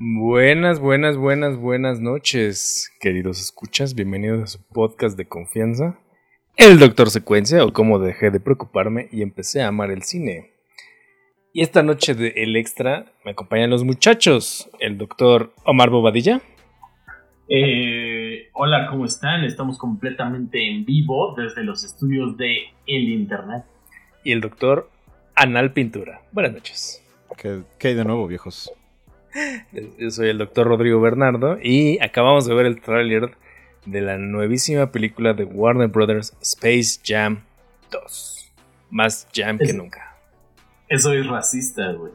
Buenas, buenas, buenas, buenas noches, queridos escuchas. Bienvenidos a su podcast de confianza. El Doctor Secuencia, o cómo dejé de preocuparme y empecé a amar el cine. Y esta noche de El Extra me acompañan los muchachos. El doctor Omar Bobadilla. Eh, hola, ¿cómo están? Estamos completamente en vivo desde los estudios de El Internet. Y el doctor Anal Pintura. Buenas noches. ¿Qué, qué hay de nuevo, viejos? Yo soy el doctor Rodrigo Bernardo y acabamos de ver el tráiler de la nuevísima película de Warner Brothers Space Jam 2. Más jam que nunca. Eso es racista, güey.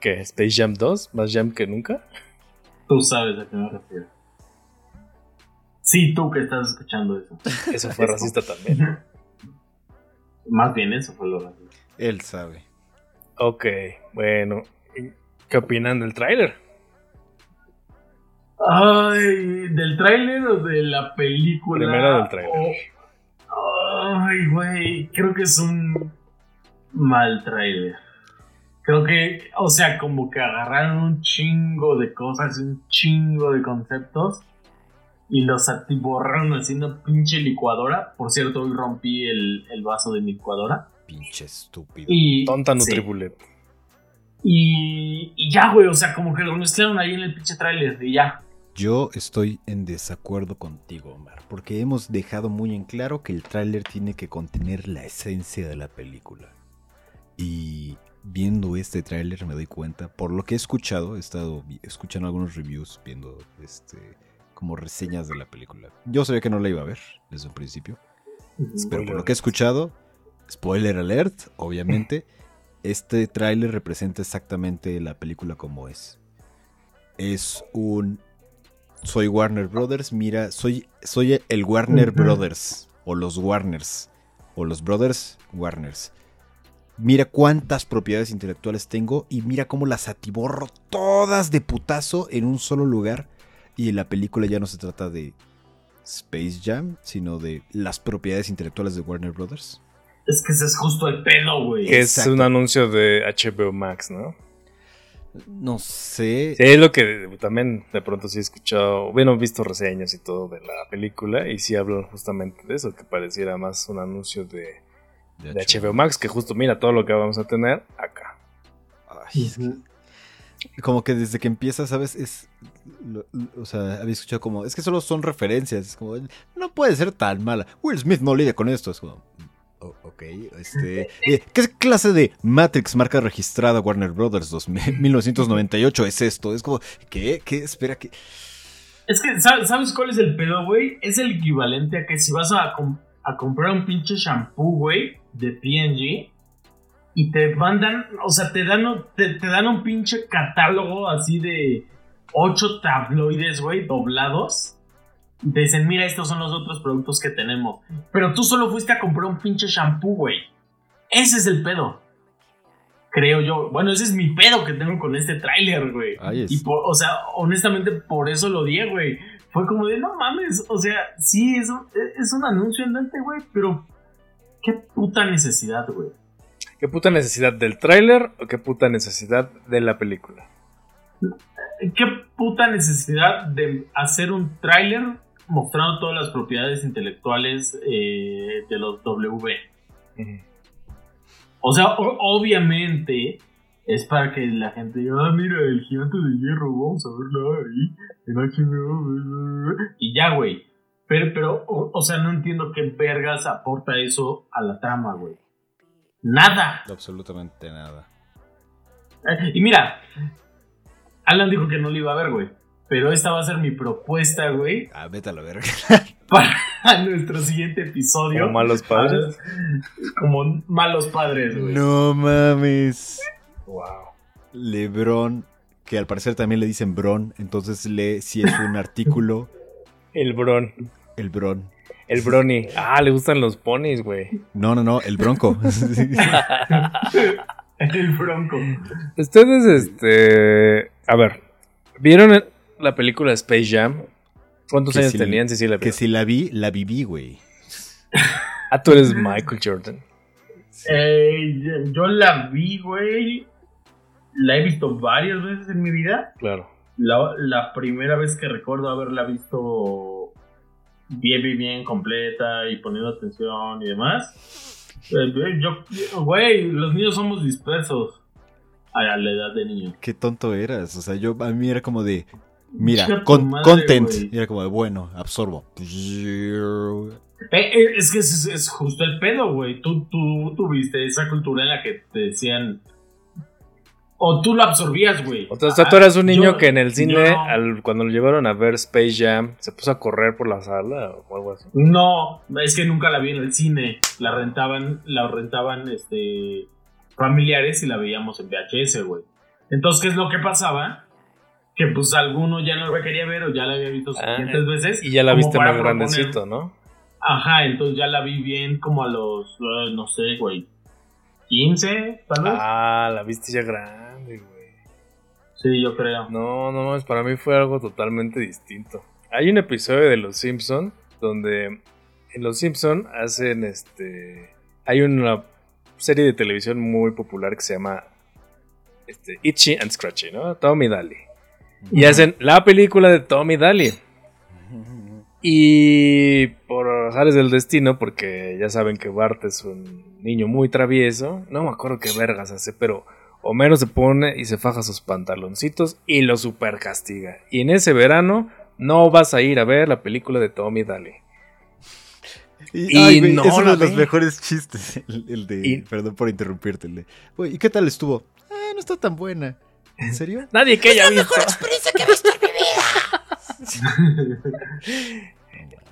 ¿Qué? ¿Space Jam 2? ¿Más jam que nunca? Tú sabes a qué me refiero. Sí, tú que estás escuchando eso. Eso fue racista también. Más bien eso fue lo racista. Él sabe. Ok, bueno. ¿Qué opinan del tráiler? Ay, ¿del tráiler o de la película? Primero del tráiler. Oh, Ay, güey, creo que es un mal tráiler. Creo que, o sea, como que agarraron un chingo de cosas, un chingo de conceptos y los atiborraron haciendo pinche licuadora. Por cierto, hoy rompí el, el vaso de mi licuadora. Pinche estúpido. Y, Tonta sí. Y, y ya, güey, o sea, como que lo mezclaron ahí en el pinche tráiler y ya. Yo estoy en desacuerdo contigo, Omar, porque hemos dejado muy en claro que el tráiler tiene que contener la esencia de la película. Y viendo este tráiler me doy cuenta, por lo que he escuchado, he estado escuchando algunos reviews, viendo este como reseñas de la película. Yo sabía que no la iba a ver desde un principio, pero por lo que he escuchado, spoiler alert, obviamente, este tráiler representa exactamente la película como es. Es un soy Warner Brothers, mira, soy soy el Warner. Brothers o los Warners o los Brothers Warners. Mira cuántas propiedades intelectuales tengo y mira cómo las atiborro todas de putazo en un solo lugar y en la película ya no se trata de Space Jam, sino de las propiedades intelectuales de Warner Brothers. Es que ese es justo el pedo, güey. Que es Exacto. un anuncio de HBO Max, ¿no? No sé. Sí, es lo que también de pronto sí he escuchado, bueno, he visto reseñas y todo de la película y sí hablan justamente de eso, que pareciera más un anuncio de, de HBO Max, que justo mira todo lo que vamos a tener acá. Ay, es que- como que desde que empieza, ¿sabes? Es. lo- lo- o sea, había escuchado como. Es que solo son referencias. Es como. No puede ser tan mala. Will Smith no lidia con esto. Es como. "Oh, ok, este. eh, ¿Qué clase de Matrix marca registrada Warner Brothers 2000 1998 es esto? Es como. ¿Qué? ¿Qué? Espera, que. Es que, ¿sabes cuál es el pedo, güey? Es el equivalente a que si vas a, a comprar un pinche shampoo, güey, de P&G y te mandan, o sea, te dan, te, te dan un pinche catálogo así de ocho tabloides, güey, doblados. Y te dicen, mira, estos son los otros productos que tenemos. Pero tú solo fuiste a comprar un pinche shampoo, güey. Ese es el pedo. Creo yo. Bueno, ese es mi pedo que tengo con este tráiler, güey. Y por, o sea, honestamente por eso lo odié, güey. Fue como de, no mames, o sea, sí, es un, es un anuncio andante, güey, pero qué puta necesidad, güey. ¿Qué puta necesidad del tráiler o qué puta necesidad de la película? Qué puta necesidad de hacer un tráiler mostrando todas las propiedades intelectuales eh, de los W. O sea, o- obviamente es para que la gente diga, ah, mira, el gigante de hierro, vamos a verlo ahí, en HBO. Y ya, güey. Pero, pero o, o sea, no entiendo qué vergas aporta eso a la trama, güey. Nada. Absolutamente nada. Eh, Y mira, Alan dijo que no lo iba a ver, güey. Pero esta va a ser mi propuesta, güey, Ah, vete a la verga. para nuestro siguiente episodio. Como malos padres. Como malos padres, güey. no mames. Wow. Lebron, que al parecer también le dicen Bron, entonces lee si es un artículo, El Bron. el Bron. El Brony. Ah, le gustan los ponis, güey. No, no, no, el Bronco. El bronco. Ustedes, este. A ver. ¿Vieron la película Space Jam? ¿Cuántos Que años si- tenían? Sí, sí, la que si la vi, la viví, güey. Ah, tú eres Michael Jordan. Eh, yo la vi, güey. la he visto varias veces en mi vida. Claro. La, la primera vez que recuerdo haberla visto bien, bien, bien completa y poniendo atención y demás. eh, Yo, güey, los niños somos dispersos a la edad de niño. Qué tonto eras. O sea, yo a mí era como de. Mira, con- madre, content. güey. Y era como de, bueno, absorbo. Eh, Es que es, es justo el pedo, güey. Tú, tú tuviste esa cultura en la que te decían. O tú lo absorbías, güey. O sea, tú eras un Ah, niño yo- que en el cine, al- cuando lo llevaron a ver Space Jam, se puso a correr por la sala o algo así. No, es que nunca la vi en el cine. La rentaban, la rentaban este familiares y la veíamos en VHS, güey. Entonces, ¿qué es lo que pasaba? Que pues alguno ya no la quería ver o ya la había visto Ah, suficientes veces. Y ya la viste más grandecito, ¿no? Ajá, entonces ya la vi bien como a los, eh, no sé, güey, 15, tal vez. Ah, la viste ya grande, güey. Sí, yo creo. No, no, mames, para mí fue algo totalmente distinto. Hay un episodio de Los Simpson donde en Los Simpson hacen este, hay una serie de televisión muy popular que se llama este, Itchy and Scratchy, ¿no? Tommy Daly. Y hacen la película de Tommy Daly. Y por azares del destino, porque ya saben que Bart es un niño muy travieso, no me acuerdo qué vergas hace, pero Homero se pone y se faja sus pantaloncitos y lo super castiga. Y en ese verano no vas a ir a ver la película de Tommy Daly. Y, Y ay, no es uno de los mejores chistes. El, el de. Y- Perdón por interrumpirte. el de, "Güey, ¿Y qué tal estuvo? Ah, no está tan buena. ¿En serio? Nadie que haya visto.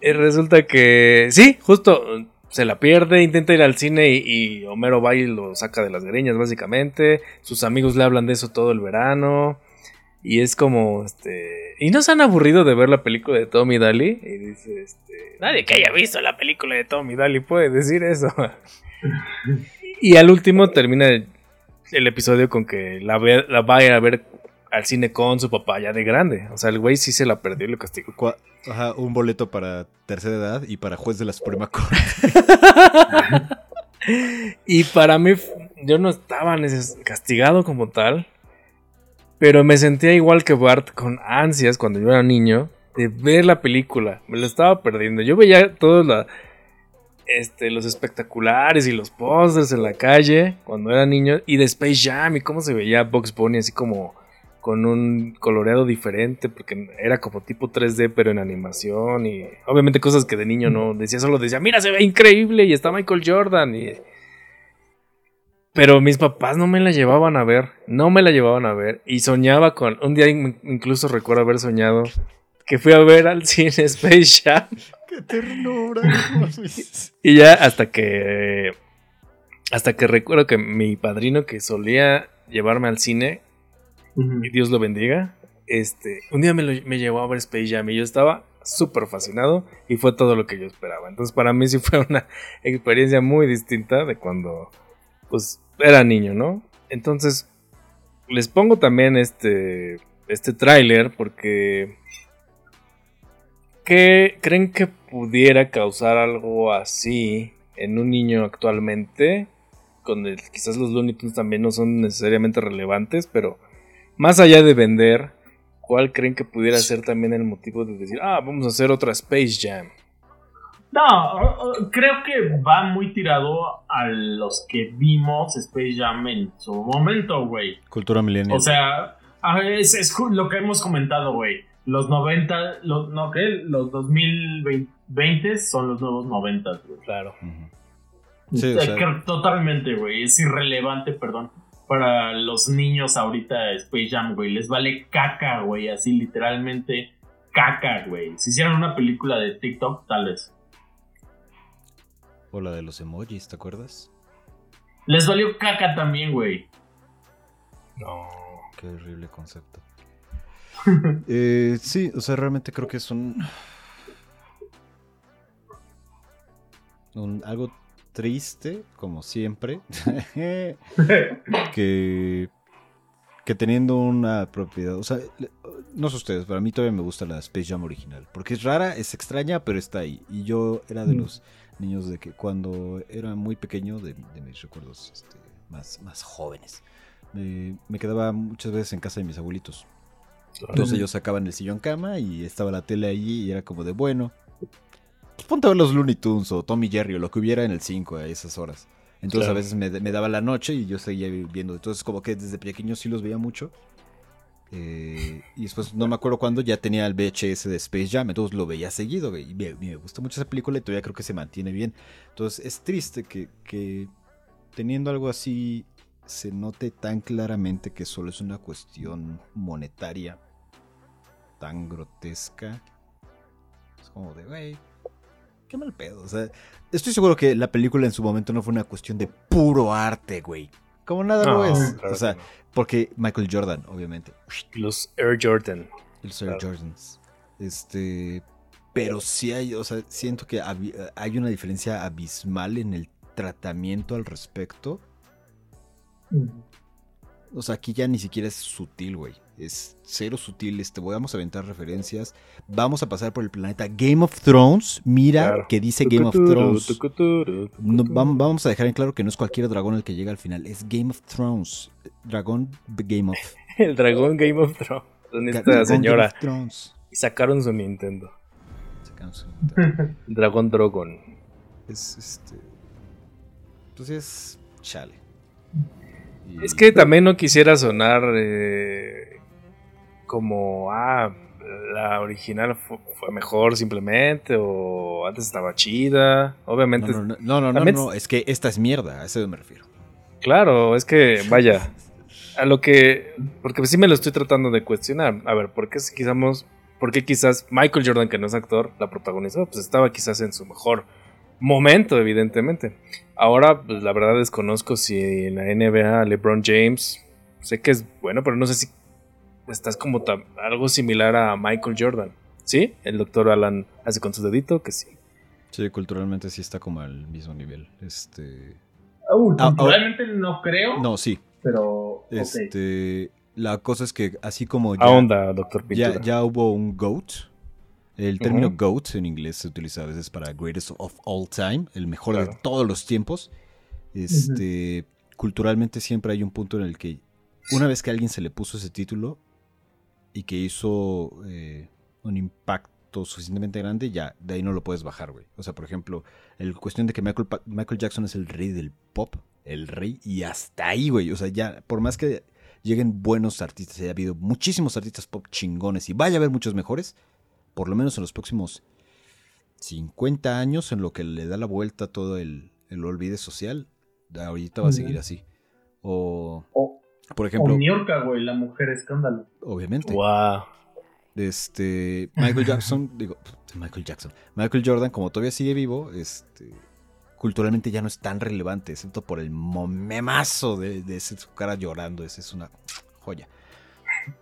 Y resulta que sí, justo uh, se la pierde, intenta ir al cine y, y Homero va y lo saca de las greñas básicamente. Sus amigos le hablan de eso todo el verano. Y es como, este... ¿Y no se han aburrido de ver la película de Tommy Daly? Y dice, este... Nadie que haya visto la película de Tommy Daly puede decir eso. y al último termina el, episodio con que la, ve- la va a ir a ver al cine con su papá ya de grande. O sea, el güey sí se la perdió y lo castigó. Ajá, un boleto para tercera edad y para juez de la Suprema Corte. Y para mí, yo no estaba castigado como tal, pero me sentía igual que Bart con ansias cuando yo era niño de ver la película. Me lo estaba perdiendo. Yo veía todos la- este, los espectaculares y los pósters en la calle cuando era niño. Y de Space Jam y cómo se veía Box Bunny así como con un coloreado diferente porque era como tipo 3D pero en animación y obviamente cosas que de niño no decía, solo decía, mira, se ve increíble y está Michael Jordan y... Pero mis papás no me la llevaban a ver, no me la llevaban a ver y soñaba con, un día in- incluso recuerdo haber soñado que fui a ver al cine Space Jam ¡Qué ternura! y ya hasta que. Hasta que recuerdo que mi padrino que solía llevarme al cine, y Dios lo bendiga, este, un día me, lo- me llevó a ver Space Jam y yo estaba súper fascinado y fue todo lo que yo esperaba. Entonces para mí sí fue una experiencia muy distinta de cuando pues era niño, ¿no? Entonces les pongo también este, este tráiler porque ¿qué creen que pudiera causar algo así en un niño actualmente? Con el, quizás los Looney Tunes también no son necesariamente relevantes, pero más allá de vender, ¿cuál creen que pudiera ser también el motivo de decir, ah, vamos a hacer otra Space Jam? No, creo que va muy tirado a los que vimos Space Jam en su momento, güey. Cultura millennial. O sea, es, lo que hemos comentado, güey. Los 90, los, no, ¿qué? Los 2020 son los nuevos 90, güey. Claro. Ujú. Sí, o Eh, sea- totalmente, güey. Es irrelevante, perdón. Para los niños ahorita Space Jam, güey. Les vale caca, güey. Así literalmente caca, güey. Si hicieran una película de TikTok, tal vez. O la de los emojis, ¿te acuerdas? Les valió caca también, güey. No. Qué horrible concepto. Eh, sí, o sea, realmente creo que es un, un- algo triste, como siempre, que, que teniendo una propiedad, o sea, no sé ustedes, pero a mí todavía me gusta la Space Jam original, porque es rara, es extraña, pero está ahí. Y yo era de Mm. los niños de que cuando era muy pequeño, de, de mis recuerdos este, más, más jóvenes, Eh, me quedaba muchas veces en casa de mis abuelitos. Entonces ellos sacaban el sillón cama y estaba la tele allí y era como de bueno. Pues ponte a ver los Looney Tunes o Tommy Jerry o lo que hubiera en el 5 a esas horas. Entonces Claro. a veces me, me daba la noche y yo seguía viendo. Entonces como que desde pequeño sí los veía mucho. Eh, y después no me acuerdo cuándo ya tenía el VHS de Space Jam. Entonces lo veía seguido. Y me, me gusta mucho esa película y todavía creo que se mantiene bien. Entonces es triste que, que teniendo algo así se note tan claramente que solo es una cuestión monetaria tan grotesca. Es como de, güey, qué mal pedo. O sea, estoy seguro que la película en su momento no fue una cuestión de puro arte, güey. Como nada lo No, es. claro o sea, no. porque Michael Jordan, obviamente. Los Air Jordan. El Sir Claro. Jordans. Este. Pero sí hay, o sea, siento que hay una diferencia abismal en el tratamiento al respecto. O sea, aquí ya ni siquiera es sutil, güey. Es cero sutil. Este, voy, vamos a aventar referencias. Vamos a pasar por el planeta Game of Thrones. Mira Claro. que dice Game of Thrones. No, vamos a dejar en claro que no es cualquier dragón el que llega al final. Es Game of Thrones. Dragón Game of. El dragón Game of Thrones. Con Dragón esta Game señora. of Thrones. Y sacaron su Nintendo. Sacaron su- El dragón Drogon. Es este. Pues es. Chale. Y- Es que también no quisiera sonar eh, como, ah, la original fu- fue, mejor simplemente, o antes estaba chida. Obviamente, No, no, no, no, no, no, también- no, es que esta es mierda, a eso me refiero. claro, es que, vaya, a lo que, porque sí me lo estoy tratando de cuestionar. A ver, ¿por qué si quizás, por qué quizás Michael Jordan, que no es actor, la protagonizó? Pues estaba quizás en su mejor momento, evidentemente. Ahora, pues la verdad desconozco si en la NBA LeBron James, sé que es bueno, pero no sé si estás como algo similar a Michael Jordan. ¿Sí? El doctor Alan hace con su dedito que sí. Sí, culturalmente sí está como al mismo nivel. Este. Uh, Ah, culturalmente no creo, No, sí. pero. Este. La cosa es que así como ya, Ahonda, doctor Pintura. ya, ya hubo un GOAT. El término Ujú. GOAT en inglés se utiliza a veces para Greatest of All Time, el mejor de todos los tiempos. Este, Culturalmente siempre hay un punto en el que una vez que a alguien se le puso ese título y que hizo eh, un impacto suficientemente grande, ya de ahí no lo puedes bajar, güey. O sea, por ejemplo, el cuestión de que Michael, Pa- Michael Jackson es el rey del pop, el rey, y hasta ahí, güey. O sea, ya, por más que lleguen buenos artistas, haya habido muchísimos artistas pop chingones y vaya a haber muchos mejores, por lo menos en los próximos 50 años, en lo que le da la vuelta a todo el, el olvide social, ahorita va a seguir así. O, O, por o ejemplo, Niurka, güey, la mujer escándalo. obviamente, Wow. este Michael Jackson, digo, Michael Jackson, Michael Jordan, como todavía sigue vivo, este culturalmente ya no es tan relevante, excepto por el momemazo de, de ese- su cara llorando, esa es una joya.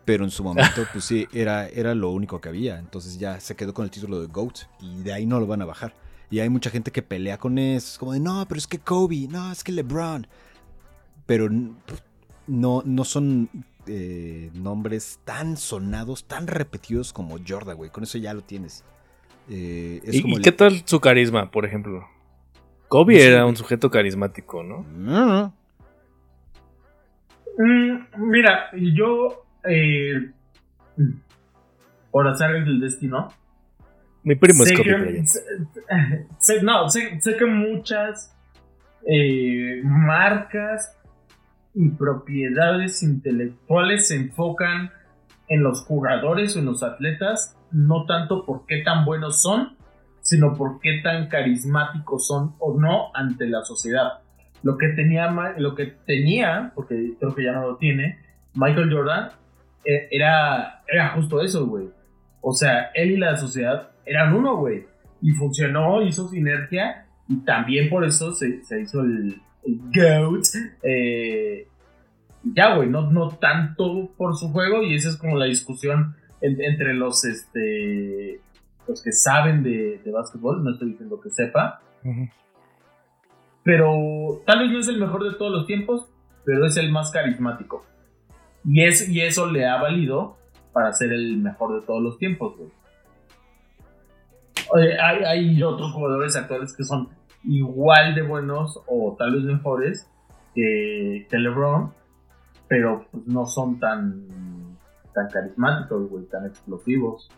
Pero en su momento, pues sí, era, era lo único que había. Entonces ya se quedó con el título de GOAT y de ahí no lo van a bajar. Y hay mucha gente que pelea con eso. Es como de, no, pero es que Kobe, no, es que LeBron. Pero no, no son eh, nombres tan sonados, tan repetidos como Jordan, güey. Con eso ya lo tienes. Eh, es ¿Y, como y el- qué tal su carisma, por ejemplo? Kobe No era un sujeto carismático, ¿no? No, no. Mm, mira, yo. Eh, por del destino. Mi primo es sé Kobe que- Bryant. sé- sé- no, sé, sé que muchas eh, marcas y propiedades intelectuales se enfocan en los jugadores o en los atletas, no tanto por qué tan buenos son, sino por qué tan carismáticos son o no ante la sociedad. Lo que tenía, lo que tenía porque creo que ya no lo tiene, Michael Jordan, era, era justo eso, güey. O sea, él y la sociedad eran uno, güey. Y funcionó, hizo sinergia. Y también por eso se, se hizo el, el GOAT. Eh, ya, güey, no, no tanto por su juego. Y esa es como la discusión en- entre los, este, los que saben de, de básquetbol. No estoy diciendo que sepa. Pero tal vez no es el mejor de todos los tiempos, pero es el más carismático. Y, es, y eso le ha valido para ser el mejor de todos los tiempos, güey. Hay, hay otros jugadores actuales que son igual de buenos o tal vez mejores que, que LeBron, pero pues, no son tan, tan carismáticos, güey, tan explosivos.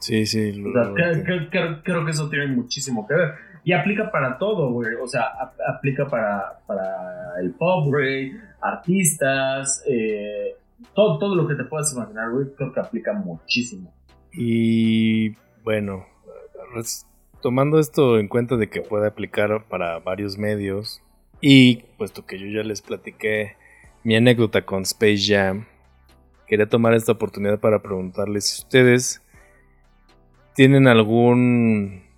Sí, sí. O sea, creo que eso tiene muchísimo que ver. Y aplica para todo, güey. O sea, aplica para, para el pop, güey, artistas, eh, todo, todo lo que te puedas imaginar, güey, creo que aplica muchísimo. Y bueno, tomando esto en cuenta de que puede aplicar para varios medios, y puesto que yo ya les platiqué mi anécdota con Space Jam, quería tomar esta oportunidad para preguntarles si ustedes tienen algún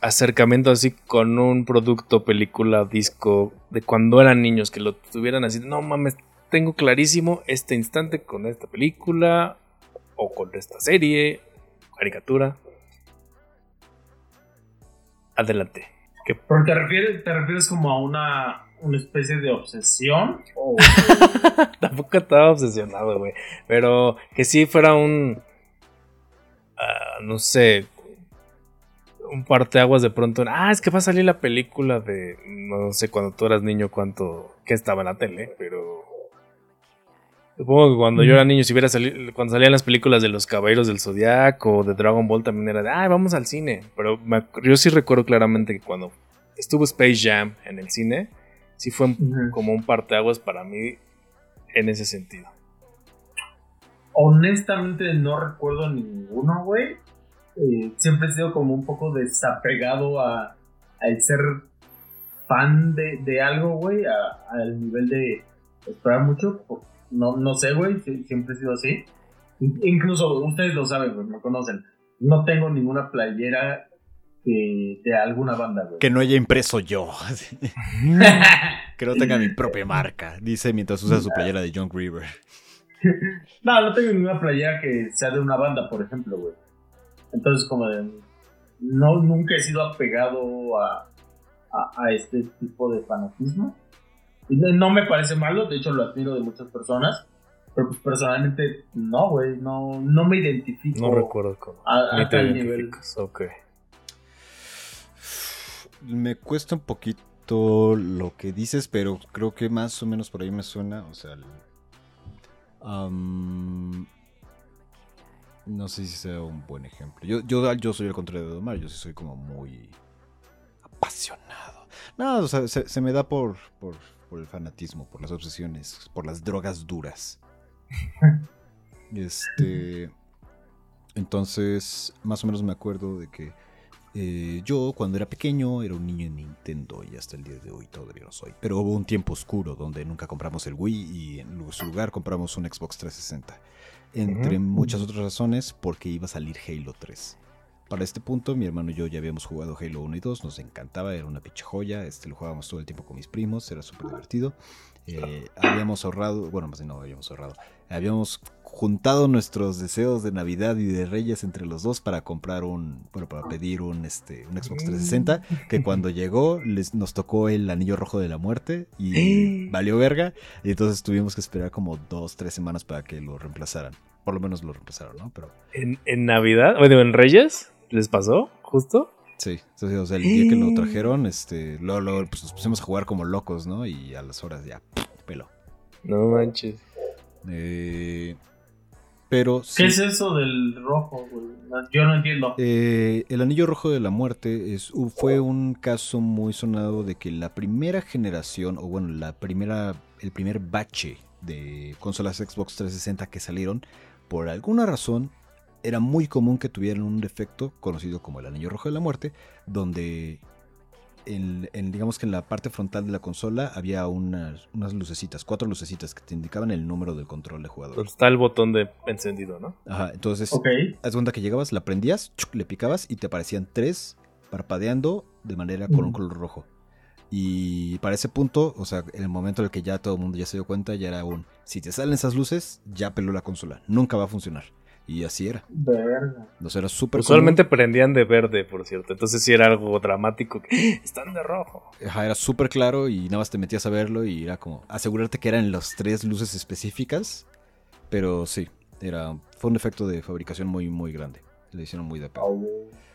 acercamiento así con un producto, película, disco de cuando eran niños que lo tuvieran así, no mames, tengo clarísimo este instante con esta película o con esta serie, caricatura. Adelante. ¿Pero te refieres, te refieres como a una, una especie de obsesión? ¿O... Tampoco estaba obsesionado, güey. Pero que sí fuera un... Ah, no sé, un parteaguas de pronto. Ah, es que va a salir la película de. No sé cuando tú eras niño cuánto. que estaba en la tele, pero. Supongo que cuando yo era niño, si hubiera salido. Cuando salían las películas de los Caballeros del Zodiaco o de Dragon Ball, también era de. Ah, vamos al cine. Pero yo sí recuerdo claramente que cuando estuvo Space Jam en el cine, sí fue como un parteaguas para mí en ese sentido. Honestamente no recuerdo ninguno, güey. Eh, siempre he sido como un poco desapegado a, el ser fan de, algo, güey, al nivel de esperar mucho. No, no sé, güey, siempre he sido así. Incluso ustedes lo saben, güey, me conocen. No tengo ninguna playera de alguna banda, güey. Que no haya impreso yo. que no tenga mi propia marca, dice mientras usa su playera de John River. no, no tengo ninguna playera que sea de una banda, por ejemplo, güey. Entonces, como de, no, nunca he sido apegado a, a, este tipo de fanatismo. Y no, me parece malo, de hecho lo admiro de muchas personas. Pero pues personalmente no, güey, no, no me identifico. No recuerdo cómo. A, a tal nivel. Ok. Me cuesta un poquito lo que dices, pero creo que más o menos por ahí me suena, o sea, no sé si sea un buen ejemplo. Yo, yo, yo soy el contrario de Omar, yo sí soy como muy apasionado. No, o sea, se, me da por, por, el fanatismo, por las obsesiones, por las drogas duras. este. Entonces, más o menos me acuerdo de que eh, yo cuando era pequeño era un niño en Nintendo y hasta el día de hoy todavía lo soy. Pero hubo un tiempo oscuro donde nunca compramos el Wii y en su lugar compramos un Xbox 360 entre muchas otras razones, porque iba a salir Halo 3. Para este punto, mi hermano y yo ya habíamos jugado Halo 1 y 2, nos encantaba, era una pinche joya, este, lo jugábamos todo el tiempo con mis primos, era súper divertido. Eh, habíamos ahorrado, bueno, más bien no habíamos ahorrado, habíamos juntado nuestros deseos de Navidad y de Reyes entre los dos para comprar un, bueno, para pedir un, este, un Xbox 360, que cuando llegó les, nos tocó el anillo rojo de la muerte y valió verga, y entonces tuvimos que esperar como dos, tres semanas para que lo reemplazaran. Por lo menos lo reemplazaron, ¿no? Pero... ¿En, en Navidad? Bueno, ¿en Reyes? ¿Les pasó? ¿Justo? Sí, o sea, el día que lo trajeron, este, luego, pues, nos pusimos a jugar como locos, ¿no? Y a las horas ya, pelo. No manches. Eh, pero ¿Qué es eso del rojo, Yo no entiendo. Eh, el anillo rojo de la muerte es, fue un caso muy sonado de que la primera generación, o bueno, la primera, el primer bache de consolas Xbox 360 que salieron, por alguna razón era muy común que tuvieran un defecto conocido como el anillo rojo de la muerte, donde en, digamos que en la parte frontal de la consola había unas, unas, lucecitas, cuatro lucecitas que te indicaban el número del control de jugador. Está el botón de encendido, ¿no? Ajá, entonces, haz cuenta que llegabas, la prendías, le picabas y te aparecían tres parpadeando de manera con un color rojo. Y para ese punto, o sea, en el momento en el que ya todo el mundo ya se dio cuenta, ya era un, si te salen esas luces, ya peló la consola, nunca va a funcionar. Y así era. Verde. O sea, era súper Usualmente prendían de verde, por cierto. Entonces sí era algo dramático. ¡Ah! Están de rojo. Ajá, era súper claro y nada más te metías a verlo y era como asegurarte que eran las tres luces específicas. Pero sí, era, fue un efecto de fabricación muy, muy grande. Le hicieron muy de pedo.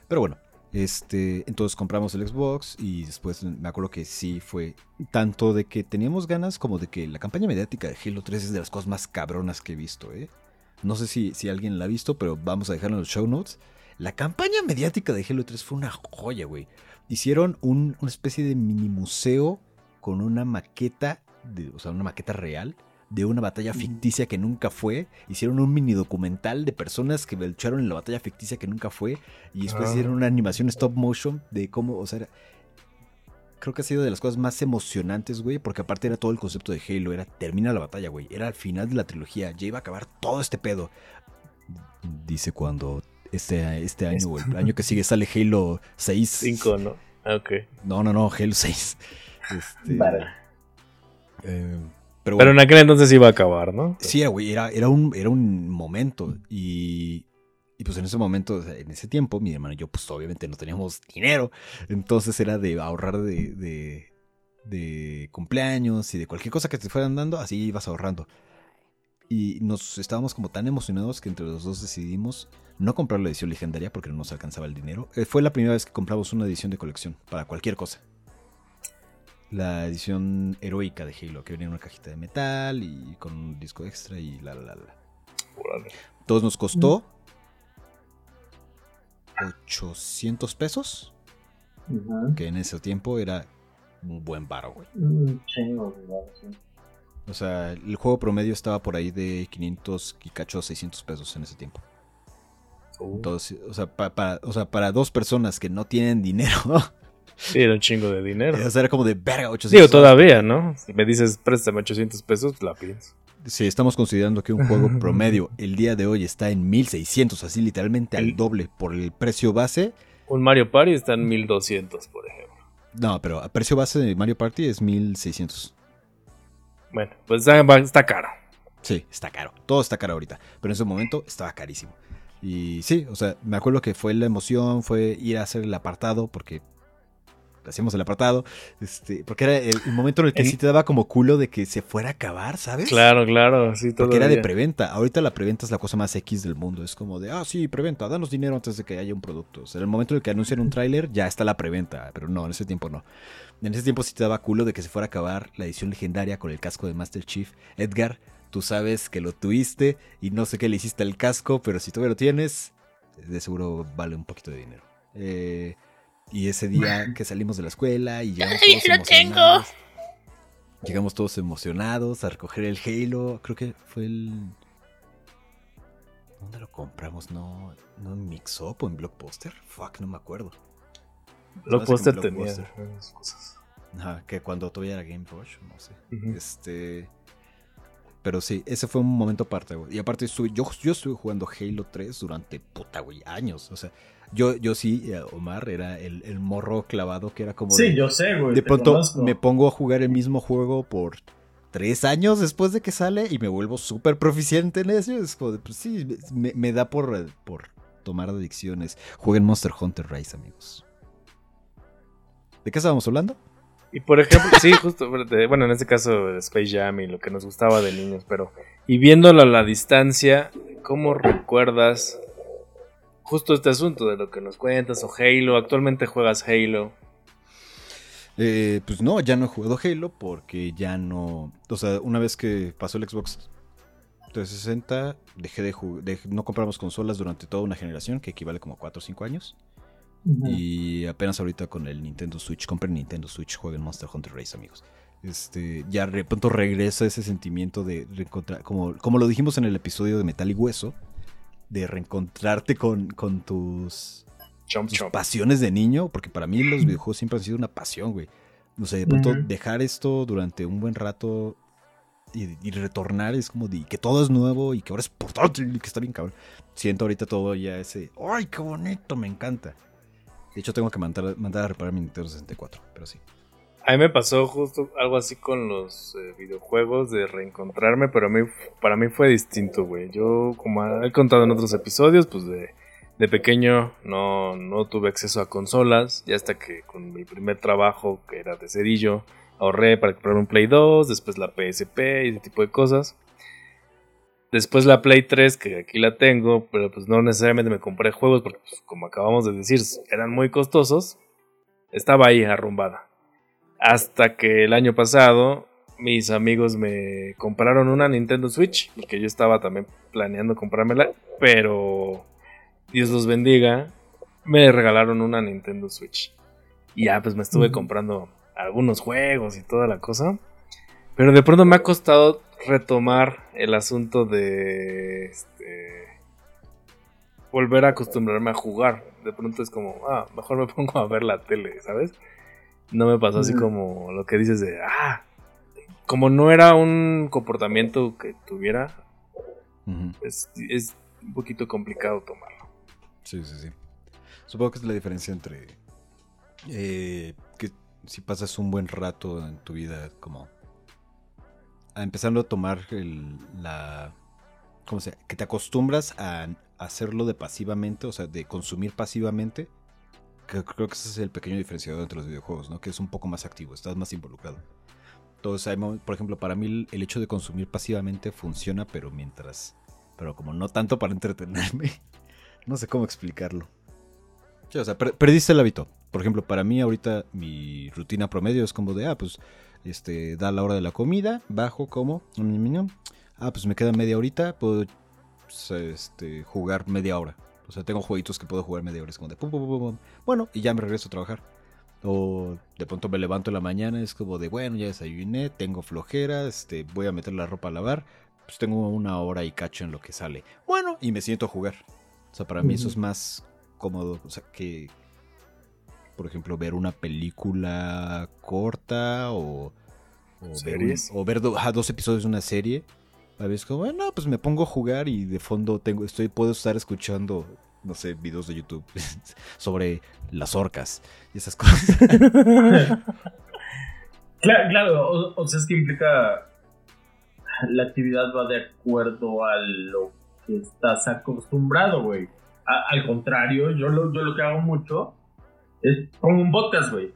Pero bueno, Este, entonces compramos el Xbox y después me acuerdo que sí fue tanto de que teníamos ganas como de que la campaña mediática de Halo 3 es de las cosas más cabronas que he visto, ¿eh? No sé si, si alguien la ha visto, pero vamos a dejarlo en los show notes. La campaña mediática de Halo 3 fue una joya, güey. Hicieron una especie de mini museo con una maqueta, de, o sea, una maqueta real de una batalla ficticia que nunca fue. Hicieron un mini documental de personas que lucharon en la batalla ficticia que nunca fue. Y después Ah. hicieron una animación stop motion de cómo, o sea, era- creo que ha sido de las cosas más emocionantes, güey, porque aparte era todo el concepto de Halo, era termina la batalla, güey, era al final de la trilogía, ya iba a acabar todo este pedo. Dice cuando este, este año o el año que sigue sale Halo 6. 5, ¿no? Ah, ok. No, no, no, Halo 6. Este, Vale. eh, pero, Pero bueno, en aquel entonces iba a acabar, ¿no? sí, güey, era, era, un, era un momento y... Y pues en ese momento, en ese tiempo, mi hermano y yo, pues obviamente no teníamos dinero. Entonces era de ahorrar de, de, de cumpleaños y de cualquier cosa que te fueran dando, así ibas ahorrando. Y nos estábamos como tan emocionados que entre los dos decidimos no comprar la edición legendaria porque no nos alcanzaba el dinero. Eh, fue la primera vez que compramos una edición de colección para cualquier cosa. La edición heroica de Halo, que venía en una cajita de metal y con un disco extra y la la la. la. Todos nos costó 800 pesos, Ujú. que en ese tiempo era un buen varo, güey. Un chingo de varo, sí. O sea, el juego promedio estaba por ahí de 500 y cacho 600 pesos en ese tiempo. Uh, Entonces, o sea, pa- para, o sea, para dos personas que no tienen dinero, sí, era un chingo de dinero. o sea, era como de verga 800 Digo, todavía, ¿no? Si me dices, préstame 800 pesos, la pienso. Si estamos considerando que un juego promedio el día de hoy está en 1600, así literalmente al doble por el precio base. Un Mario Party está en 1200, por ejemplo. No, pero a precio base de Mario Party es 1600. Bueno, pues está caro. Sí, está caro. Todo está caro ahorita. Pero en ese momento estaba carísimo. Y sí, o sea, me acuerdo que fue la emoción, fue ir a hacer el apartado, porque hacíamos el apartado, este, porque era el, momento en el que sí te daba como culo de que se fuera a acabar, ¿sabes? Claro, claro, sí, todo. Porque era de preventa. Ahorita la preventa es la cosa más X del mundo. Es como de, ah, sí, preventa, danos dinero antes de que haya un producto. O sea, en el momento en el que anuncian un tráiler, ya está la preventa. Pero no, en ese tiempo no. En ese tiempo sí te daba culo de que se fuera a acabar la edición legendaria con el casco de Master Chief. Edgar, tú sabes que lo tuviste y no sé qué le hiciste al casco, pero si todavía lo tienes, de seguro vale un poquito de dinero. Eh, y ese día que salimos de la escuela y llegamos Todavía todos lo tengo. emocionados. Llegamos todos emocionados a recoger el Halo. Creo que fue el. ¿Dónde lo compramos? No, no en Mix Up o en Blockbuster. Fuck, no me acuerdo. Blockbuster tenía cosas. Ajá, que cuando todavía era Game Rush, no sé. Este. Pero sí, ese fue un momento aparte, güey. Y aparte estuve, yo, yo estuve jugando Halo 3 durante puta, güey, años. O sea, yo, yo sí, eh, Omar, era el, el morro clavado que era como Sí, de, yo sé, güey. de pronto conozco. me pongo a jugar el mismo juego por tres años después de que sale y me vuelvo súper proficiente en eso. Es como de, pues sí, me, me da por, eh, por tomar adicciones. Jueguen Monster Hunter Rise, amigos. ¿De qué estábamos hablando? Y por ejemplo, sí, justo, bueno, en este caso Space Jam y lo que nos gustaba de niños, pero y viéndolo a la distancia, ¿cómo recuerdas justo este asunto de lo que nos cuentas o Halo? Actualmente juegas Halo. Eh, pues no, ya no he jugado Halo porque ya no. O sea, una vez que pasó el Xbox 360, dejé de jugar. No compramos consolas durante toda una generación, que equivale como a 4 o 5 años. Y apenas ahorita con el Nintendo Switch, compren Nintendo Switch, jueguen Monster Hunter Race, amigos. Este, ya de pronto regresa ese sentimiento de reencontrar, como, como lo dijimos en el episodio de Metal y Hueso, de reencontrarte con, con tus, Chomp tus chomp. pasiones de niño, porque para mí los videojuegos siempre han sido una pasión, güey. O sea, de pronto dejar esto durante un buen rato y, y retornar es como de que todo es nuevo y que ahora es portátil y que está bien cabrón. Siento ahorita todo ya ese, ¡ay, qué bonito! Me encanta. De hecho, tengo que mandar, mandar a reparar mi Nintendo 64, pero sí. A mí me pasó justo algo así con los eh, videojuegos de reencontrarme, pero a mí, para mí fue distinto, güey. Yo, como he contado en otros episodios, pues de, de pequeño no, no tuve acceso a consolas, ya hasta que con mi primer trabajo, que era de cerillo, ahorré para comprar un Play 2, después la PSP y ese tipo de cosas. Después la Play 3, que aquí la tengo, pero pues no necesariamente me compré juegos porque, pues, como acabamos de decir, eran muy costosos. Estaba ahí arrumbada. Hasta que el año pasado mis amigos me compraron una Nintendo Switch, porque yo estaba también planeando comprármela, pero Dios los bendiga, me regalaron una Nintendo Switch. Y ya pues me estuve comprando algunos juegos y toda la cosa. Pero de pronto me ha costado retomar el asunto de este, volver a acostumbrarme a jugar. De pronto es como, ah, mejor me pongo a ver la tele, ¿sabes? No me pasó así como lo que dices de, ah, como no era un comportamiento que tuviera, es, es, un poquito complicado tomarlo. Sí, sí, sí. Supongo que es la diferencia entre eh, que si pasas un buen rato en tu vida como empezando a tomar el, la... ¿Cómo se Que te acostumbras a hacerlo de pasivamente, o sea, de consumir pasivamente. Creo, que ese es el pequeño diferenciador entre los videojuegos, ¿no? Que es un poco más activo, estás más involucrado. Entonces, por ejemplo, para mí el hecho de consumir pasivamente funciona, pero mientras... Pero como no tanto para entretenerme. no sé cómo explicarlo. o sea, perdiste el hábito. Por ejemplo, para mí ahorita mi rutina promedio es como de, ah, pues este, da la hora de la comida, bajo como, ah, pues me queda media horita, puedo pues, este, jugar media hora. O sea, tengo jueguitos que puedo jugar media hora, es como de, pum, pum, pum, bueno, y ya me regreso a trabajar. O de pronto me levanto en la mañana, es como de, bueno, ya desayuné, tengo flojera, este, voy a meter la ropa a lavar, pues tengo una hora y cacho en lo que sale. Bueno, y me siento a jugar. O sea, para mí eso es más cómodo, o sea, que, por ejemplo, ver una película corta o, o ver, dos episodios de una serie. A veces como, bueno, pues me pongo a jugar y de fondo tengo, estoy, puedo estar escuchando, no sé, videos de YouTube sobre las orcas y esas cosas. claro, claro, o, sea, es que implica la actividad va de acuerdo a lo que estás acostumbrado, güey. Al contrario, yo lo, yo lo que hago mucho es pongo un podcast, güey.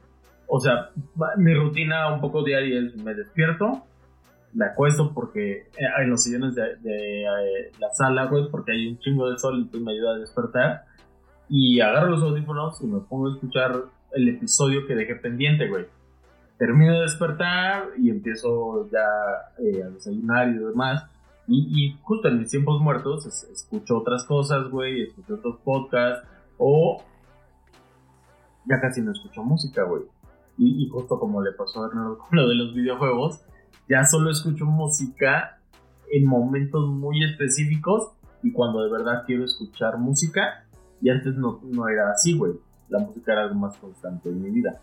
O sea, mi rutina un poco diaria es me despierto, me acuesto porque eh, los sillones de, eh, la sala, güey, porque hay un chingo de sol, entonces me ayuda a despertar. Y agarro los audífonos y me pongo a escuchar el episodio que dejé pendiente, güey. Termino de despertar y empiezo ya eh, a desayunar y demás. Y, y, justo en mis tiempos muertos escucho otras cosas, güey, escucho otros podcasts o ya casi no escucho música, güey. Y, justo como le pasó a Bernardo con lo de los videojuegos, ya solo escucho música en momentos muy específicos y cuando de verdad quiero escuchar música. Y antes no, no era así, güey. La música era algo más constante en mi vida.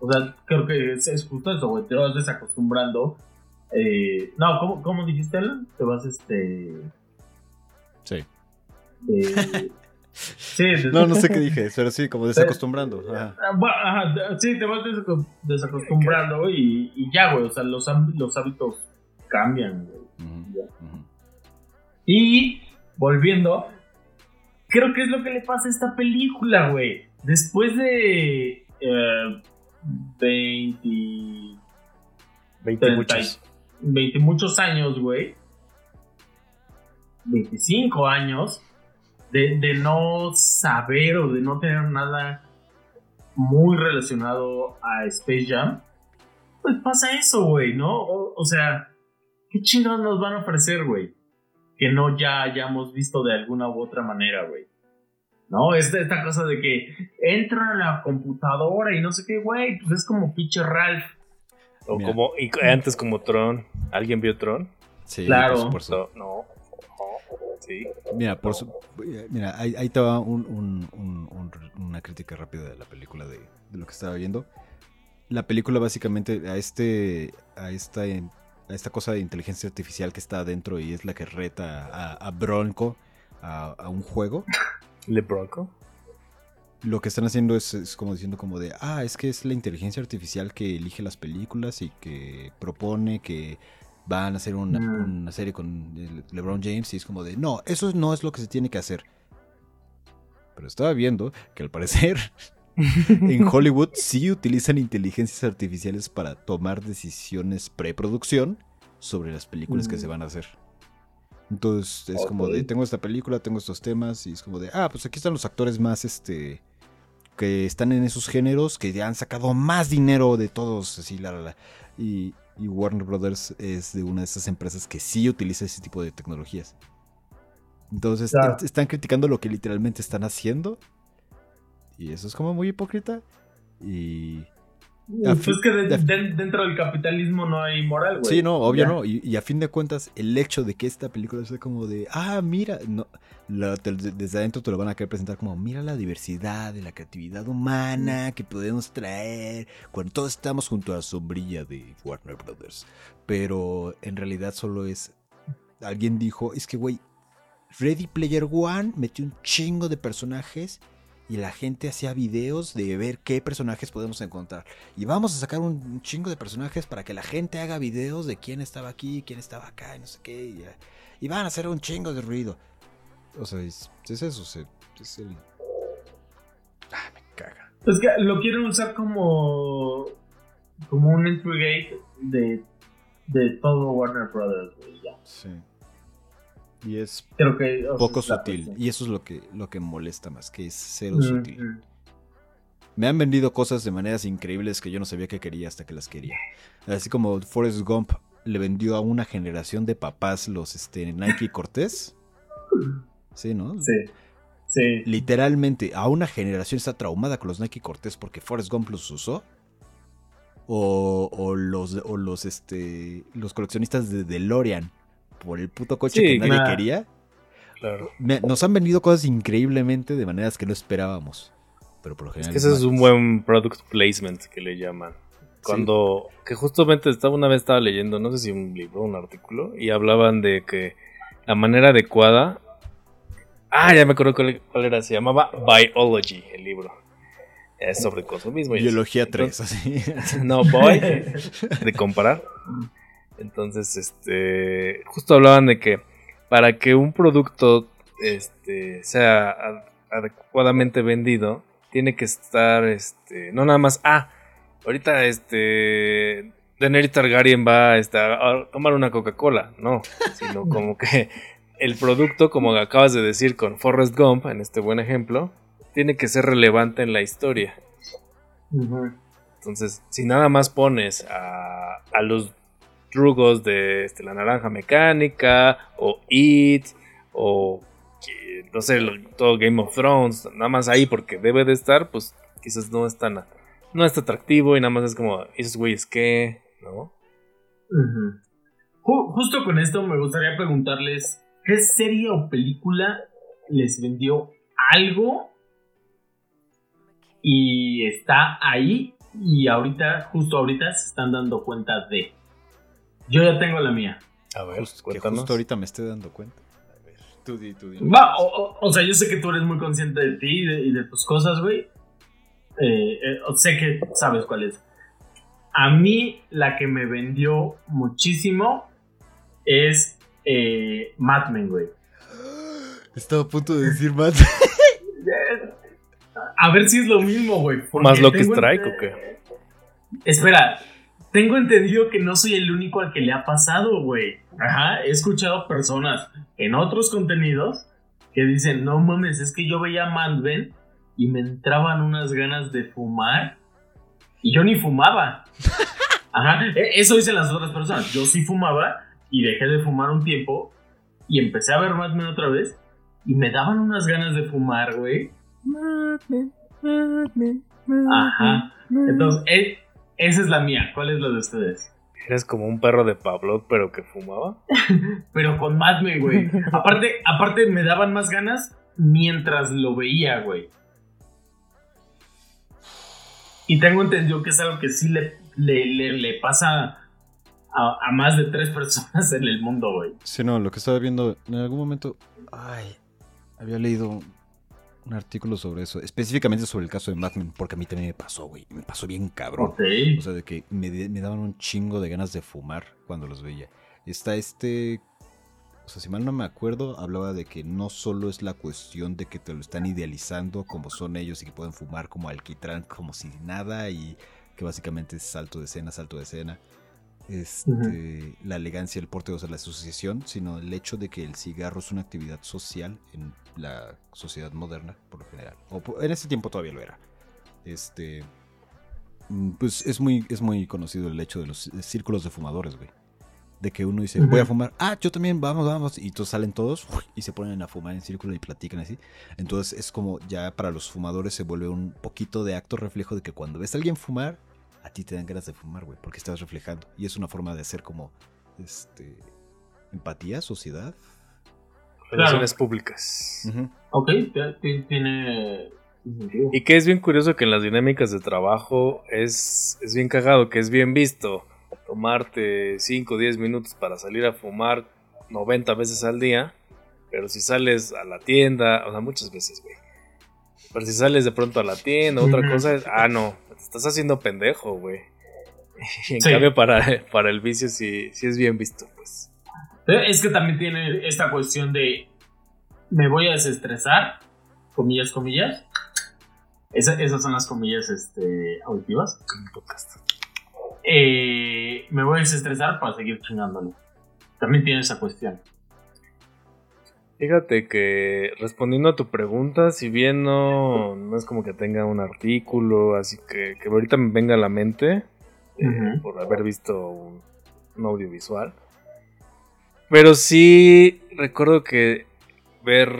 O sea, creo que es, justo eso, güey. Te vas desacostumbrando. Eh, no, ¿cómo, ¿cómo dijiste, Alan? Te vas, este... Sí. De, Sí, no, no sé qué dije, pero sí, como desacostumbrando. Ajá. Ah, sí, te vas desacostumbrando y, y ya, güey. O sea, los, los hábitos cambian, güey. Y volviendo, creo que es lo que le pasa a esta película, güey. Después de eh, 20, 20 muchos. 20 muchos años, güey. 25 años de, no saber o de no tener nada muy relacionado a Space Jam, pues pasa eso, güey, ¿no? O, sea, ¿qué chingados nos van a ofrecer, güey? Que no ya hayamos visto de alguna u otra manera, güey. ¿No? Es esta cosa de que entra a la computadora y no sé qué, güey, pues es como pinche Ralph. O como, y antes como Tron. ¿Alguien vio Tron? Sí, claro. Por supuesto. No. Mira, por mira ahí, te va una crítica rápida de la película de, lo que estaba viendo. La película básicamente a este a esta a esta cosa de inteligencia artificial que está adentro y es la que reta a, Bronco a, un juego. ¿Le Bronco? Lo que están haciendo es, es, como diciendo como de, ah, es que es la inteligencia artificial que elige las películas y que propone que van a hacer una, serie con LeBron James y es como de, no, eso no es lo que se tiene que hacer. Pero estaba viendo que al parecer en Hollywood sí utilizan inteligencias artificiales para tomar decisiones preproducción sobre las películas que se van a hacer. Entonces es como de, tengo esta película, tengo estos temas, y es como de, ah, pues aquí están los actores más, este, que están en esos géneros, que ya han sacado más dinero de todos, así, la, la, la. Y, y Warner Brothers es de una de esas empresas que sí utiliza ese tipo de tecnologías. Entonces Claro. están criticando lo que literalmente están haciendo. Y eso es como muy hipócrita. Y... Pues fin- que de- de- de- dentro del capitalismo no hay moral, güey. Sí, no, obvio Ya. no. Y, y a fin de cuentas, el hecho de que esta película sea como de, ah, mira, no, la- te- desde adentro te lo van a querer presentar como, mira la diversidad y la creatividad humana que podemos traer cuando todos estamos junto a la sombrilla de Warner Brothers. Pero en realidad solo es, alguien dijo, es que, güey, Ready Player One metió un chingo de personajes. Y la gente hacía videos de ver qué personajes podemos encontrar. Y vamos a sacar un, chingo de personajes para que la gente haga videos de quién estaba aquí, quién estaba acá, y no sé qué. Y, y van a hacer un chingo de ruido. O sea, es, es eso. se- es el... Ah, me caga. Es que lo quieren usar como. como un entry gate de. de todo Warner Brothers, güey. Ya. Sí. Y es Creo que. o sea, poco sutil. cuestión. Y eso es lo que, lo que molesta más, que es cero Mm, sutil. mm. Me han vendido cosas de maneras increíbles que yo no sabía que quería hasta que las quería. Así como Forrest Gump le vendió a una generación de papás los este, Nike Cortés. Sí, ¿no? Sí. Sí. Literalmente, a una generación está traumada con los Nike Cortés porque Forrest Gump los usó. O, o los, o los, este, los coleccionistas de DeLorean por el puto coche Sí, que nadie quería. Claro. Me- nos han vendido cosas increíblemente de maneras que no esperábamos. Pero por lo Es general. que ese es un buen product placement que le llaman. Cuando, que justamente estaba una vez estaba leyendo, no sé si un libro un artículo, y hablaban de que la manera adecuada. Ah, ya me acuerdo cuál, cuál era, se llamaba Biology, el libro. Es sobre consumismo. Biología 3, así. No, boy, de comparar. Entonces, este, justo hablaban de que para que un producto este, sea ad- adecuadamente vendido, tiene que estar, este, no nada más, ah, ahorita, este, Daenerys Targaryen va este, a tomar una Coca-Cola, no, sino como que el producto, como acabas de decir con Forrest Gump, en este buen ejemplo, tiene que ser relevante en la historia. Entonces, si nada más pones a, a los drugos de este, la naranja mecánica, o It, o que- no sé, todo Game of Thrones, nada más ahí porque debe de estar, pues quizás no es tan, no es atractivo y nada más es como, esos güeyes qué, ¿no? Justo con esto me gustaría preguntarles, ¿qué serie o película les vendió algo y está ahí y ahorita, justo ahorita se están dando cuenta de? Yo ya tengo la mía. A ver, Justo- que cuéntanos. justo ahorita me estoy dando cuenta. A ver, tú di, tú di. Va, o, o- o sea, yo sé que tú eres muy consciente de ti y de, y de tus cosas, güey. Eh, eh, sé que sabes cuál es. A mí, la que me vendió muchísimo es eh, Mad Men, güey. Estaba a punto de decir más. A ver si es lo mismo, güey. ¿Más lo que Strike o qué? Espera, tengo entendido que no soy el único al que le ha pasado, güey. Ajá, he escuchado personas en otros contenidos que dicen, no mames, es que yo veía Mad Men y me entraban unas ganas de fumar y yo ni fumaba. Ajá, e- eso dicen las otras personas. Yo sí fumaba y dejé de fumar un tiempo y empecé a ver Mad Men otra vez y me daban unas ganas de fumar, güey. Ajá. Entonces, e- esa es la mía. ¿Cuál es la de ustedes? Eres como un perro de Pablo, pero que fumaba. Pero con Mad Men, güey. Aparte, aparte me daban más ganas mientras lo veía, güey. Y tengo entendido que es algo que sí le, le, le- le pasa a, a más de tres personas en el mundo, güey. Sí, no, lo que estaba viendo en algún momento. Ay, había leído un artículo sobre eso, específicamente sobre el caso de Mad Men, porque a mí también me pasó, güey. Me pasó bien cabrón. O sea, de que me daban un chingo de ganas de fumar cuando los veía. Está este. O sea, si mal no me acuerdo, hablaba de que no solo es la cuestión de que te lo están idealizando como son ellos y que pueden fumar como alquitrán, como si nada y que básicamente es salto de escena, salto de escena. Este, la elegancia, el porte, o sea, la asociación, sino el hecho de que el cigarro es una actividad social en la sociedad moderna, por lo general. O en ese tiempo todavía lo era. Este, mm, pues es muy, es muy conocido el hecho de los círculos de fumadores, güey. De que uno dice, voy a fumar, ah, yo también, vamos, vamos. Y entonces salen todos y se ponen a fumar en círculo y platican así. Entonces es como ya para los fumadores se vuelve un poquito de acto reflejo de que cuando ves a alguien fumar, a ti te dan ganas de fumar, güey, porque estás reflejando. Y es una forma de hacer como, este, empatía, sociedad. Relaciones públicas. Ok, tiene y que es bien curioso que en las dinámicas de trabajo es, es bien cagado, que es bien visto tomarte 5 o 10 minutos para salir a fumar 90 veces al día, pero si sales a la tienda, o sea, muchas veces, güey. Pero si sales de pronto a la tienda, otra cosa es, ah, no, estás haciendo pendejo, güey. en cambio, para, para el vicio sí, sí es bien visto, pues. Es que también tiene esta cuestión de, me voy a desestresar, comillas, comillas, esas son las comillas este, auditivas. Eh, me voy a desestresar para seguir chingándole. También tiene esa cuestión. Fíjate que respondiendo a tu pregunta, si bien no, no es como que tenga un artículo, así que, que ahorita me venga a la mente eh, por haber visto un, un, audiovisual. Pero sí recuerdo que ver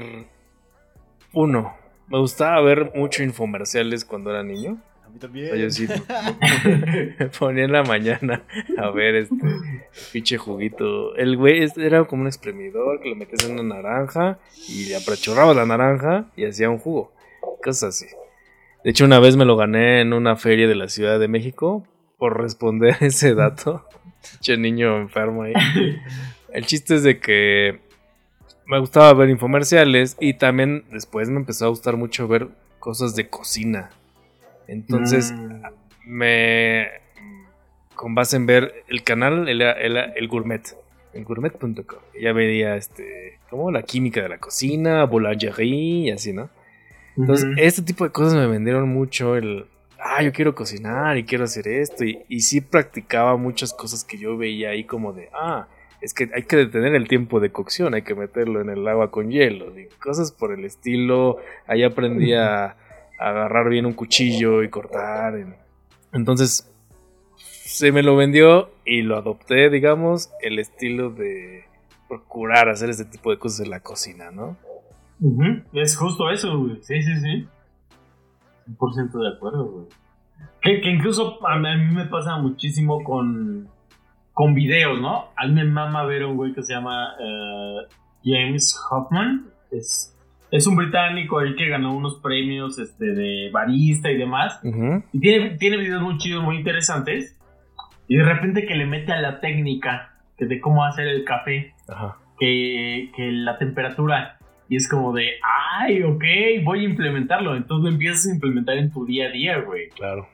uno, me gustaba ver mucho infomerciales cuando era niño. Mí también. sí ponía en la mañana a ver este pinche juguito. El güey era como un exprimidor que le metías en una naranja y le apachurrabas la naranja y hacía un jugo. Cosas así. De hecho, una vez me lo gané en una feria de la Ciudad de México por responder ese dato. Pinche niño enfermo ahí. El chiste es de que me gustaba ver infomerciales y también después me empezó a gustar mucho ver cosas de cocina. Entonces, mm. me. Con base en ver el canal, el, el, gourmet, el gourmet.com. Ya veía este, como la química de la cocina, boulangerie y así, ¿no? Entonces, este tipo de cosas me vendieron mucho el. Ah, yo quiero cocinar y quiero hacer esto. Y, y sí practicaba muchas cosas que yo veía ahí como de, ah, es que hay que detener el tiempo de cocción, hay que meterlo en el agua con hielo y cosas por el estilo. Ahí aprendí a, agarrar bien un cuchillo y cortar. Entonces se me lo vendió y lo adopté, digamos, el estilo de procurar hacer este tipo de cosas en la cocina, ¿no? Es justo eso, güey. Sí, sí, sí. 100% de acuerdo, güey. Que, que incluso a mí me pasa muchísimo con con videos, ¿no? A me mama ver un güey que se llama eh, James Hoffman. Es, es un británico el que ganó unos premios este, de barista y demás. Y tiene, tiene videos muy chidos, muy interesantes. Y de repente que le mete a la técnica que de cómo hacer el café, Que, que la temperatura. Y es como de, ay, ok, voy a implementarlo. Entonces lo empiezas a implementar en tu día a día, güey. Claro.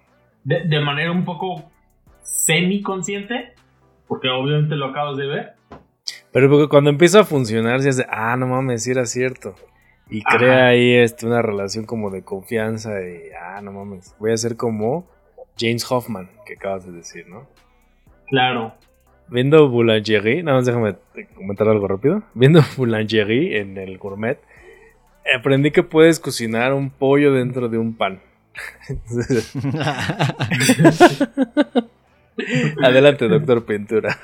De, de manera un poco semi-consciente, porque obviamente lo acabas de ver. Pero porque cuando empieza a funcionar, se hace, ah, no mames, sí era cierto. Y crea ahí este, una relación como de confianza y, ah, no mames, voy a ser como James Hoffman, que acabas de decir, ¿no? Claro. Viendo Boulangerie, nada más déjame comentar algo rápido. Viendo Boulangerie en el gourmet, aprendí que puedes cocinar un pollo dentro de un pan. Adelante, doctor Pintura.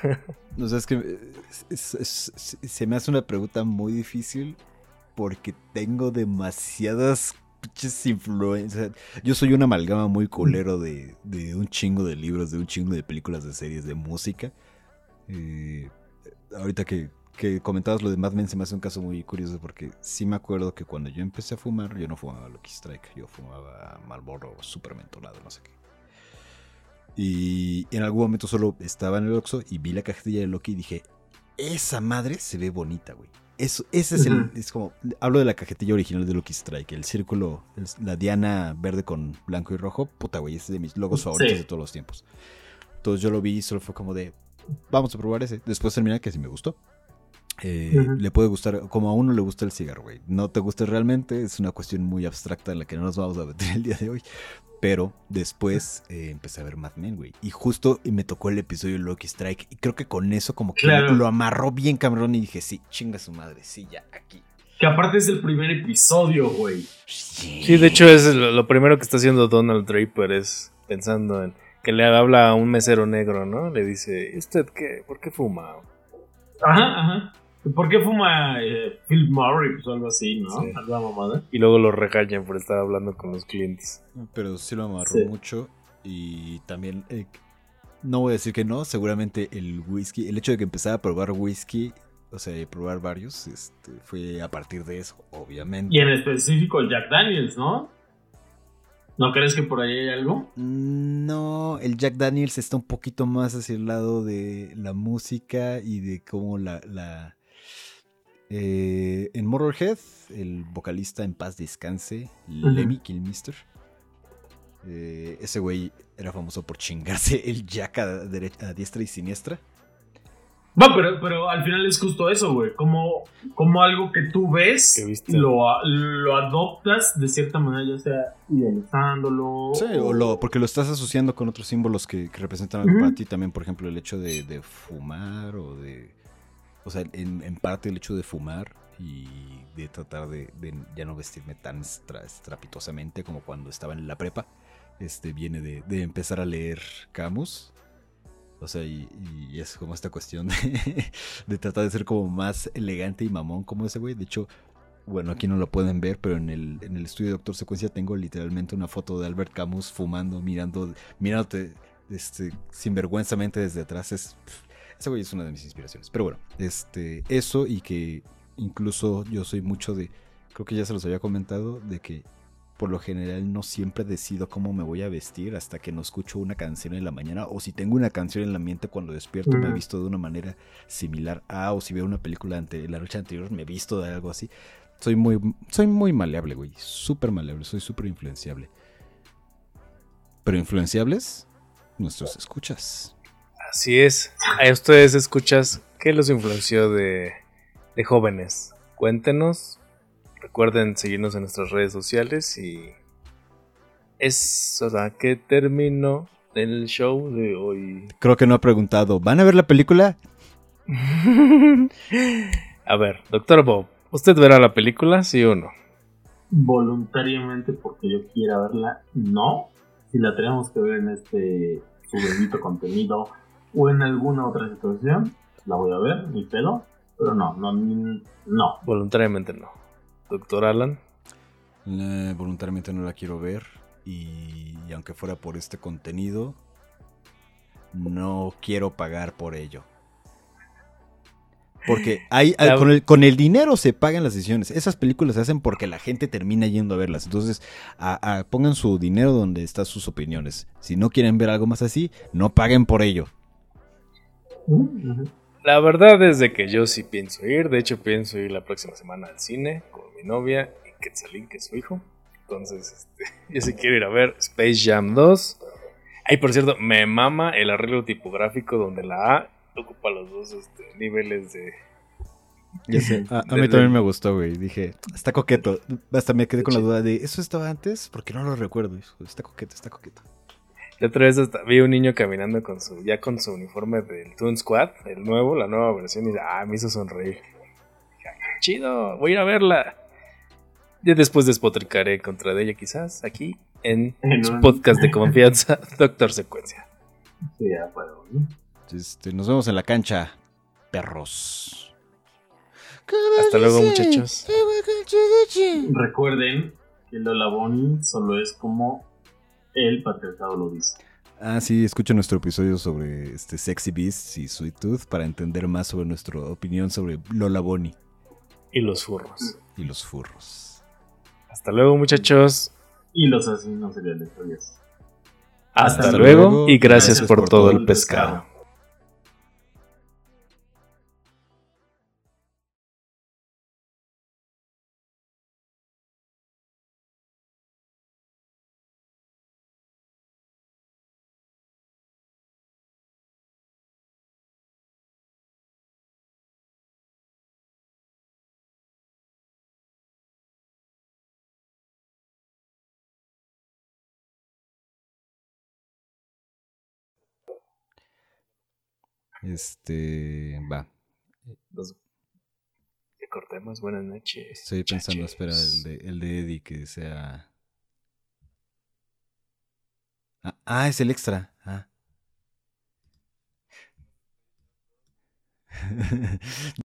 No sé, es que se me hace una pregunta muy difícil porque tengo demasiadas influencias. Yo soy una amalgama muy colero de, un chingo de libros, de un chingo de películas, de series, de música. Eh, ahorita que, que, comentabas lo de Mad Men se me hace un caso muy curioso porque sí me acuerdo que cuando yo empecé a fumar, yo no fumaba Lucky Strike, yo fumaba Marlboro super mentolado, no sé qué. Y en algún momento solo estaba en el Oxxo y vi la cajetilla de Loki y dije, esa madre se ve bonita, güey. Eso, ese es el, es como, hablo de la cajetilla original de Loki Strike, el círculo, la diana verde con blanco y rojo, puta, güey, ese es de mis logos favoritos de todos los tiempos. Entonces yo lo vi y solo fue como de, vamos a probar ese. Después terminé que sí me gustó. Eh. Le puede gustar, como a uno le gusta el cigarro, güey. No te gusta realmente, es una cuestión muy abstracta en la que no nos vamos a meter el día de hoy. Pero después eh, empecé a ver Mad Men, güey. Y justo y me tocó el episodio de Loki Strike. Y creo que con eso como que Claro. lo amarró bien cabrón y dije, sí, chinga su madre, sí, ya, aquí. Que aparte es el primer episodio, güey. Sí, de hecho es lo, lo primero que está haciendo Donald Draper es pensando en que le habla a un mesero negro, ¿no? Le dice, ¿y usted qué? ¿Por qué fuma? Ajá, ajá. ¿Por qué fuma eh, Phil Murray? Pues algo así, ¿no? Sí. Alguna mamada. Y luego lo regañan por estar hablando con los clientes. Pero sí lo amarró Sí. mucho. Y también, eh, no voy a decir que no, seguramente el whisky, el hecho de que empezara a probar whisky, o sea, probar varios, este, fue a partir de eso, obviamente. Y en específico el Jack Daniels, ¿no? ¿No crees que por ahí hay algo? No, el Jack Daniels está un poquito más hacia el lado de la música y de cómo la... la eh, en Motorhead, el vocalista en paz descanse, Lemmy Kilmister. eh, ese güey era famoso por chingarse el Jack a, dere- a diestra y siniestra. Va, pero, pero al final es justo eso, güey. Como, como algo que tú ves, Que viste. lo, a- lo adoptas de cierta manera, ya sea idealizándolo. Sí, o lo, porque lo estás asociando con otros símbolos que, que representan algo Ujú. para ti. También, por ejemplo, el hecho de, de fumar o de. O sea, en, parte el hecho de fumar y de tratar de, ya no vestirme tan estra- estrapitosamente como cuando estaba en la prepa. Este viene de, empezar a leer Camus. O sea, y, es como esta cuestión de, tratar de ser como más elegante y mamón como ese güey. De hecho, bueno, aquí no lo pueden ver, pero en el, en el estudio de Doctor Secuencia tengo literalmente una foto de Albert Camus fumando, mirando, mirándote este, sinvergüenzamente desde atrás. Es, ese güey es una de mis inspiraciones. Pero bueno, este, eso y que incluso yo soy mucho de, creo que ya se los había comentado, de que por lo general no siempre decido cómo me voy a vestir hasta que no escucho una canción en la mañana o si tengo una canción en la mente cuando despierto me he visto de una manera similar a o si veo una película ante la noche anterior me he visto de algo así. Soy muy soy muy maleable, güey, súper maleable, soy súper influenciable. Pero influenciables nuestros escuchas. Así es. A ustedes escuchas, ¿qué los influenció de, de jóvenes? Cuéntenos. Recuerden seguirnos en nuestras redes sociales y es, o sea, que terminó el show de hoy. Creo que no ha preguntado, ¿van a ver la película? A ver, doctor Bob, ¿usted verá la película, sí o no? Voluntariamente porque yo quiera verla, no. Si la tenemos que ver en este su bendito contenido o en alguna otra situación, la voy a ver, ni pedo. Pero no, no, no. Voluntariamente no. Doctor Alan, Eh, voluntariamente no la quiero ver y, y aunque fuera por este contenido, no quiero pagar por ello. Porque hay, con, el, con el dinero se pagan las decisiones. Esas películas se hacen porque la gente termina yendo a verlas. Entonces, a- a- pongan su dinero donde están sus opiniones. Si no quieren ver algo más así, no paguen por ello. La verdad es de que yo sí pienso ir. De hecho, pienso ir la próxima semana al cine con mi novia y Quetzalín, que es su hijo. Entonces, este, yo sí quiero ir a ver Space Jam 2. Ay, por cierto, me mama el arreglo tipográfico donde la A ocupa los dos este, niveles de... Ya sé. A, a De- mí de- también me gustó, güey. Dije, está coqueto. Hasta me quedé con la duda de, ¿eso estaba antes? Porque no lo recuerdo. Está coqueto, está coqueto. La otra vez hasta vi un niño caminando con su ya con su uniforme del Toon Squad, el nuevo, la nueva versión, y ah, me hizo sonreír. "Ah, chido, voy a ir a verla. Ya después despotricaré contra de ella, quizás, aquí, en En su un- podcast de confianza, Doctor Secuencia. Sí, ya puedo. ¿no? Este, nos vemos en la cancha, perros. Hasta luego, muchachos. Recuerden que Lola Bonnie solo es como el patriarcado lo dice. Ah, sí, escucha nuestro episodio sobre este Sexy Beasts y Sweet Tooth para entender más sobre nuestra opinión sobre Lola Bonnie Y los furros. y los furros. Hasta luego, muchachos. Y los asesinos seriales. Hasta, Hasta luego, luego. y gracias, por, todo el pescado. pescado. Este, va. Los- Que cortemos, buenas noches. Estoy pensando, espera, el de, el de Eddie que sea. Ah, ah, es el extra. Ah.